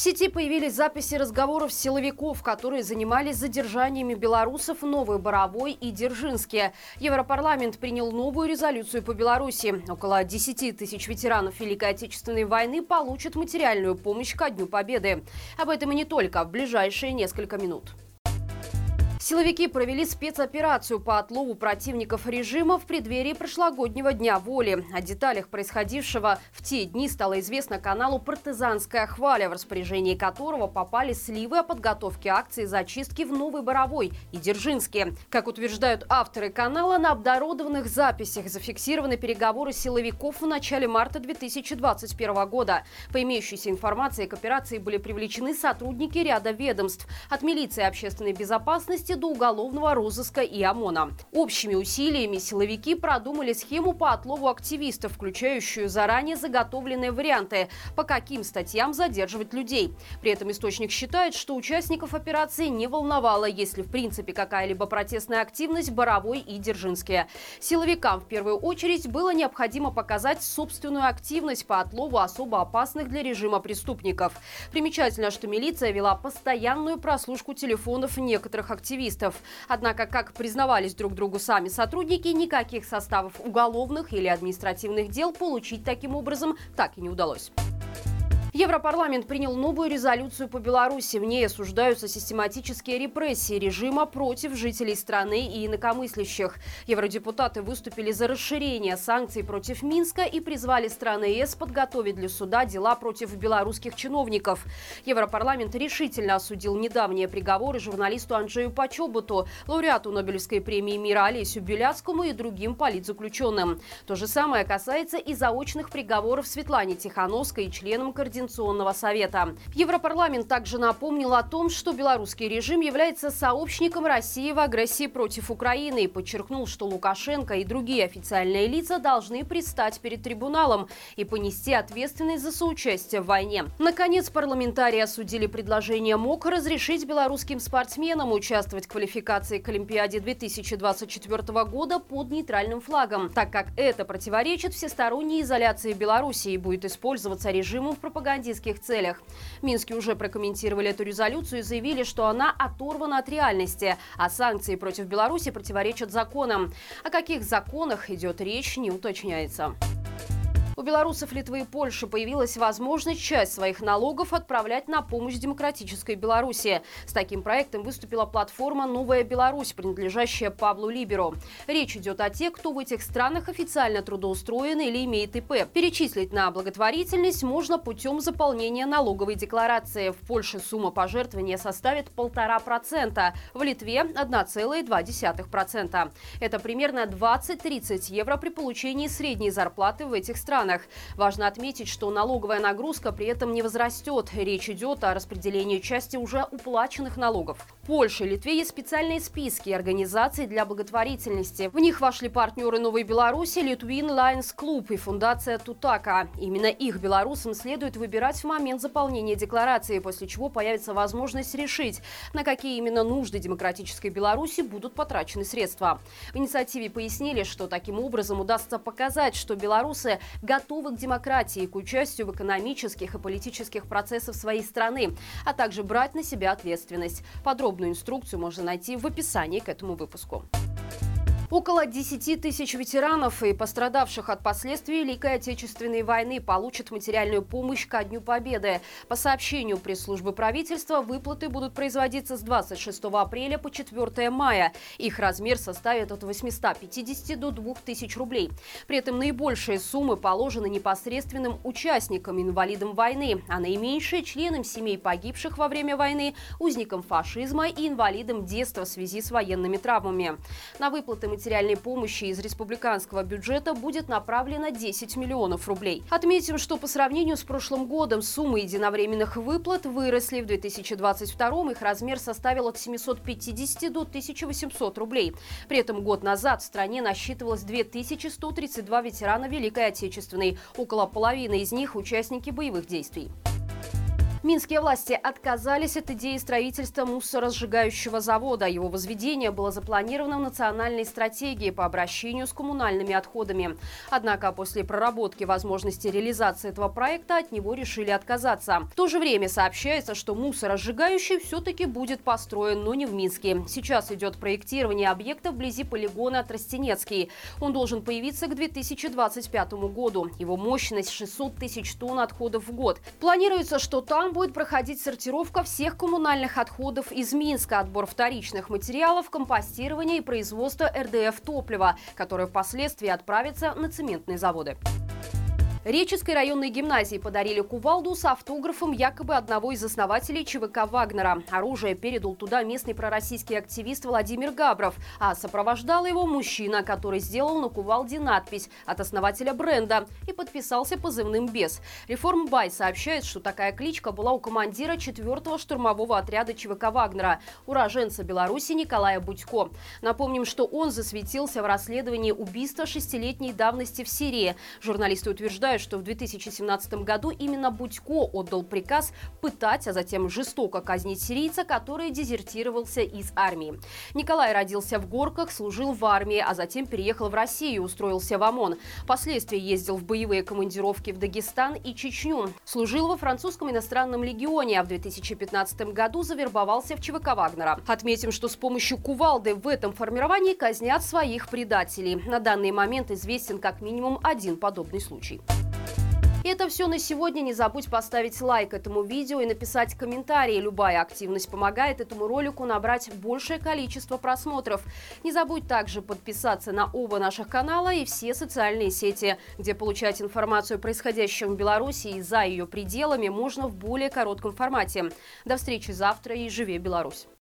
В сети появились записи разговоров силовиков, которые занимались задержаниями белорусов Новой Боровой и Дзержинске. Европарламент принял новую резолюцию по Беларуси. Около 10 тысяч ветеранов Великой Отечественной войны получат материальную помощь ко Дню Победы. Об этом и не только в ближайшие несколько минут. Силовики провели спецоперацию по отлову противников режима в преддверии прошлогоднего Дня воли. О деталях происходившего в те дни стало известно каналу «Партизанская хваля», в распоряжении которого попали сливы о подготовке акции зачистки в Новой Боровой и Дзержинске. Как утверждают авторы канала, на обнародованных записях зафиксированы переговоры силовиков в начале марта 2021 года. По имеющейся информации к операции были привлечены сотрудники ряда ведомств – от милиции общественной безопасности до уголовного розыска и ОМОНа. Общими усилиями силовики продумали схему по отлову активистов, включающую заранее заготовленные варианты, по каким статьям задерживать людей. При этом источник считает, что участников операции не волновало, если в принципе какая-либо протестная активность Боровой и Дзержинске. Силовикам в первую очередь было необходимо показать собственную активность по отлову особо опасных для режима преступников. Примечательно, что милиция вела постоянную прослушку телефонов некоторых активистов активистов. Однако, как признавались друг другу сами сотрудники, никаких составов уголовных или административных дел получить таким образом так и не удалось. Европарламент принял новую резолюцию по Беларуси. В ней осуждаются систематические репрессии режима против жителей страны и инакомыслящих. Евродепутаты выступили за расширение санкций против Минска и призвали страны ЕС подготовить для суда дела против белорусских чиновников. Европарламент решительно осудил недавние приговоры журналисту Анджею Почобуту, лауреату Нобелевской премии мира Олесю Беляцкому и другим политзаключенным. То же самое касается и заочных приговоров Светлане Тихановской и членам координационного Координационного совета. Европарламент также напомнил о том, что белорусский режим является сообщником России в агрессии против Украины и подчеркнул, что Лукашенко и другие официальные лица должны предстать перед трибуналом и понести ответственность за соучастие в войне. Наконец, парламентарии осудили предложение МОК разрешить белорусским спортсменам участвовать в квалификации к Олимпиаде 2024 года под нейтральным флагом, так как это противоречит всесторонней изоляции Беларуси и будет использоваться режимом в пропаганде пропагандистских целях. Минске уже прокомментировали эту резолюцию и заявили, что она оторвана от реальности, а санкции против Беларуси противоречат законам. О каких законах идет речь, не уточняется. У белорусов Литвы и Польши появилась возможность часть своих налогов отправлять на помощь демократической Беларуси. С таким проектом выступила платформа «Новая Беларусь», принадлежащая Павлу Либеру. Речь идет о тех, кто в этих странах официально трудоустроен или имеет ИП. Перечислить на благотворительность можно путем заполнения налоговой декларации. В Польше сумма пожертвования составит 1,5%, в Литве – 1,2%. Это примерно 20-30 евро при получении средней зарплаты в этих странах странах. Важно отметить, что налоговая нагрузка при этом не возрастет. Речь идет о распределении части уже уплаченных налогов. В Польше и Литве есть специальные списки организаций для благотворительности. В них вошли партнеры Новой Беларуси, Литвин Lions Club и фундация Тутака. Именно их белорусам следует выбирать в момент заполнения декларации, после чего появится возможность решить, на какие именно нужды демократической Беларуси будут потрачены средства. В инициативе пояснили, что таким образом удастся показать, что белорусы готовы к демократии, к участию в экономических и политических процессах своей страны, а также брать на себя ответственность. Подробную инструкцию можно найти в описании к этому выпуску. Около 10 тысяч ветеранов и пострадавших от последствий Великой Отечественной войны получат материальную помощь ко Дню Победы. По сообщению пресс-службы правительства, выплаты будут производиться с 26 апреля по 4 мая. Их размер составит от 850 до 2000 рублей. При этом наибольшие суммы положены непосредственным участникам, инвалидам войны, а наименьшие – членам семей погибших во время войны, узникам фашизма и инвалидам детства в связи с военными травмами. На выплаты материальной помощи из республиканского бюджета будет направлено 10 миллионов рублей. Отметим, что по сравнению с прошлым годом суммы единовременных выплат выросли. В 2022 их размер составил от 750 до 1800 рублей. При этом год назад в стране насчитывалось 2132 ветерана Великой Отечественной. Около половины из них – участники боевых действий. Минские власти отказались от идеи строительства мусоросжигающего завода. Его возведение было запланировано в национальной стратегии по обращению с коммунальными отходами. Однако после проработки возможности реализации этого проекта от него решили отказаться. В то же время сообщается, что мусоросжигающий все-таки будет построен, но не в Минске. Сейчас идет проектирование объекта вблизи полигона Тростенецкий. Он должен появиться к 2025 году. Его мощность 600 тысяч тонн отходов в год. Планируется, что там там будет проходить сортировка всех коммунальных отходов из Минска, отбор вторичных материалов, компостирование и производство РДФ топлива, которое впоследствии отправится на цементные заводы. Реческой районной гимназии подарили кувалду с автографом якобы одного из основателей ЧВК «Вагнера». Оружие передал туда местный пророссийский активист Владимир Габров, а сопровождал его мужчина, который сделал на кувалде надпись от основателя бренда и подписался позывным «Бес». Реформ Бай сообщает, что такая кличка была у командира 4-го штурмового отряда ЧВК «Вагнера», уроженца Беларуси Николая Будько. Напомним, что он засветился в расследовании убийства шестилетней давности в Сирии. Журналисты утверждают, утверждают, что в 2017 году именно Будько отдал приказ пытать, а затем жестоко казнить сирийца, который дезертировался из армии. Николай родился в Горках, служил в армии, а затем переехал в Россию и устроился в ОМОН. Впоследствии ездил в боевые командировки в Дагестан и Чечню. Служил во французском иностранном легионе, а в 2015 году завербовался в ЧВК Вагнера. Отметим, что с помощью кувалды в этом формировании казнят своих предателей. На данный момент известен как минимум один подобный случай. И это все на сегодня. Не забудь поставить лайк этому видео и написать комментарий. Любая активность помогает этому ролику набрать большее количество просмотров. Не забудь также подписаться на оба наших канала и все социальные сети, где получать информацию о происходящем в Беларуси и за ее пределами можно в более коротком формате. До встречи завтра и живи Беларусь!